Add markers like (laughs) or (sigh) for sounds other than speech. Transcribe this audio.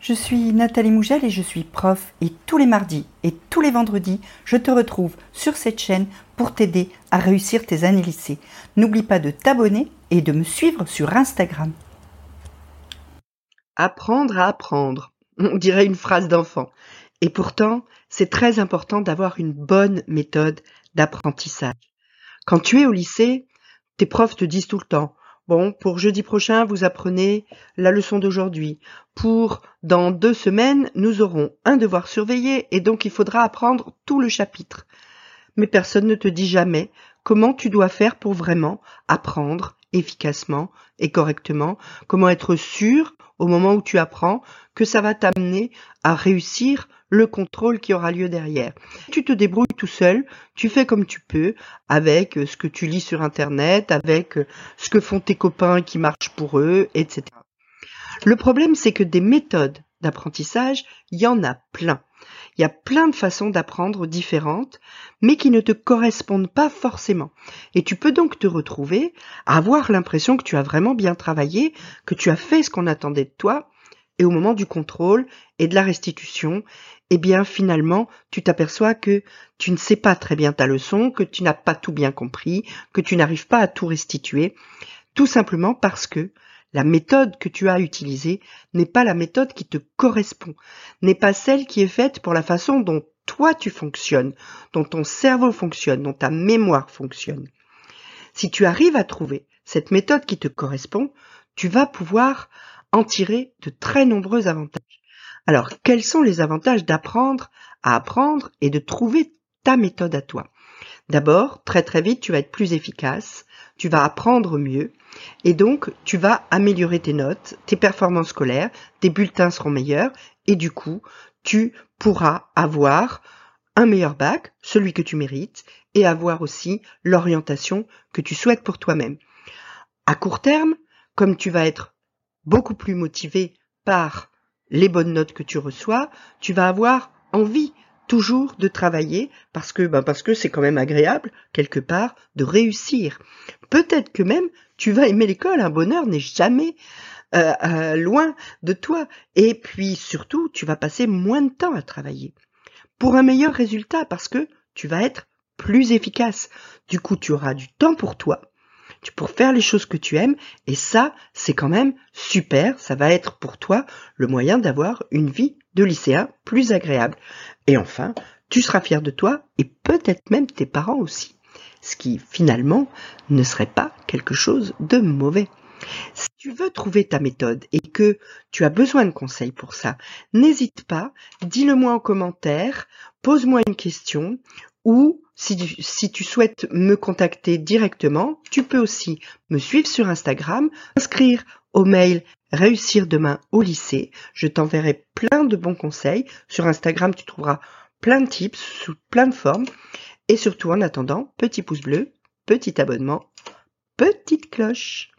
Je suis Nathalie Mougel et je suis prof et tous les mardis et tous les vendredis, je te retrouve sur cette chaîne pour t'aider à réussir tes années lycée. N'oublie pas de t'abonner et de me suivre sur Instagram. Apprendre à apprendre, (laughs) on dirait une phrase d'enfant. Et pourtant, c'est très important d'avoir une bonne méthode d'apprentissage. Quand tu es au lycée, tes profs te disent tout le temps Bon, pour jeudi prochain, vous apprenez la leçon d'aujourd'hui. Pour dans deux semaines, nous aurons un devoir surveillé et donc il faudra apprendre tout le chapitre. Mais personne ne te dit jamais comment tu dois faire pour vraiment apprendre efficacement et correctement, comment être sûr au moment où tu apprends que ça va t'amener à réussir le contrôle qui aura lieu derrière. Tu te débrouilles tout seul, tu fais comme tu peux, avec euh, ce que tu lis sur Internet, avec euh, ce que font tes copains qui marchent pour eux, etc. Le problème, c'est que des méthodes d'apprentissage, il y en a plein. Il y a plein de façons d'apprendre différentes, mais qui ne te correspondent pas forcément. Et tu peux donc te retrouver à avoir l'impression que tu as vraiment bien travaillé, que tu as fait ce qu'on attendait de toi, et au moment du contrôle et de la restitution, eh bien finalement, tu t'aperçois que tu ne sais pas très bien ta leçon, que tu n'as pas tout bien compris, que tu n'arrives pas à tout restituer, tout simplement parce que la méthode que tu as utilisée n'est pas la méthode qui te correspond, n'est pas celle qui est faite pour la façon dont toi tu fonctionnes, dont ton cerveau fonctionne, dont ta mémoire fonctionne. Si tu arrives à trouver cette méthode qui te correspond, tu vas pouvoir en tirer de très nombreux avantages. Alors, quels sont les avantages d'apprendre à apprendre et de trouver ta méthode à toi? D'abord, très très vite, tu vas être plus efficace, tu vas apprendre mieux, et donc tu vas améliorer tes notes, tes performances scolaires, tes bulletins seront meilleurs, et du coup, tu pourras avoir un meilleur bac, celui que tu mérites, et avoir aussi l'orientation que tu souhaites pour toi-même. À court terme, comme tu vas être beaucoup plus motivé par les bonnes notes que tu reçois, tu vas avoir envie toujours de travailler parce que ben parce que c'est quand même agréable quelque part de réussir. Peut-être que même tu vas aimer l'école, un bonheur n'est jamais euh, euh, loin de toi. Et puis surtout, tu vas passer moins de temps à travailler pour un meilleur résultat parce que tu vas être plus efficace. Du coup, tu auras du temps pour toi pour faire les choses que tu aimes. Et ça, c'est quand même super. Ça va être pour toi le moyen d'avoir une vie de lycéen plus agréable. Et enfin, tu seras fier de toi et peut-être même tes parents aussi. Ce qui finalement ne serait pas quelque chose de mauvais. Si tu veux trouver ta méthode et que tu as besoin de conseils pour ça, n'hésite pas, dis-le moi en commentaire, pose-moi une question ou si tu, souhaites me contacter directement, tu peux aussi me suivre sur Instagram, inscrire au mail Réussir demain au lycée. Je t'enverrai plein de bons conseils. Sur Instagram, tu trouveras plein de tips sous plein de formes. Et surtout, en attendant, petit pouce bleu, petit abonnement, petite cloche.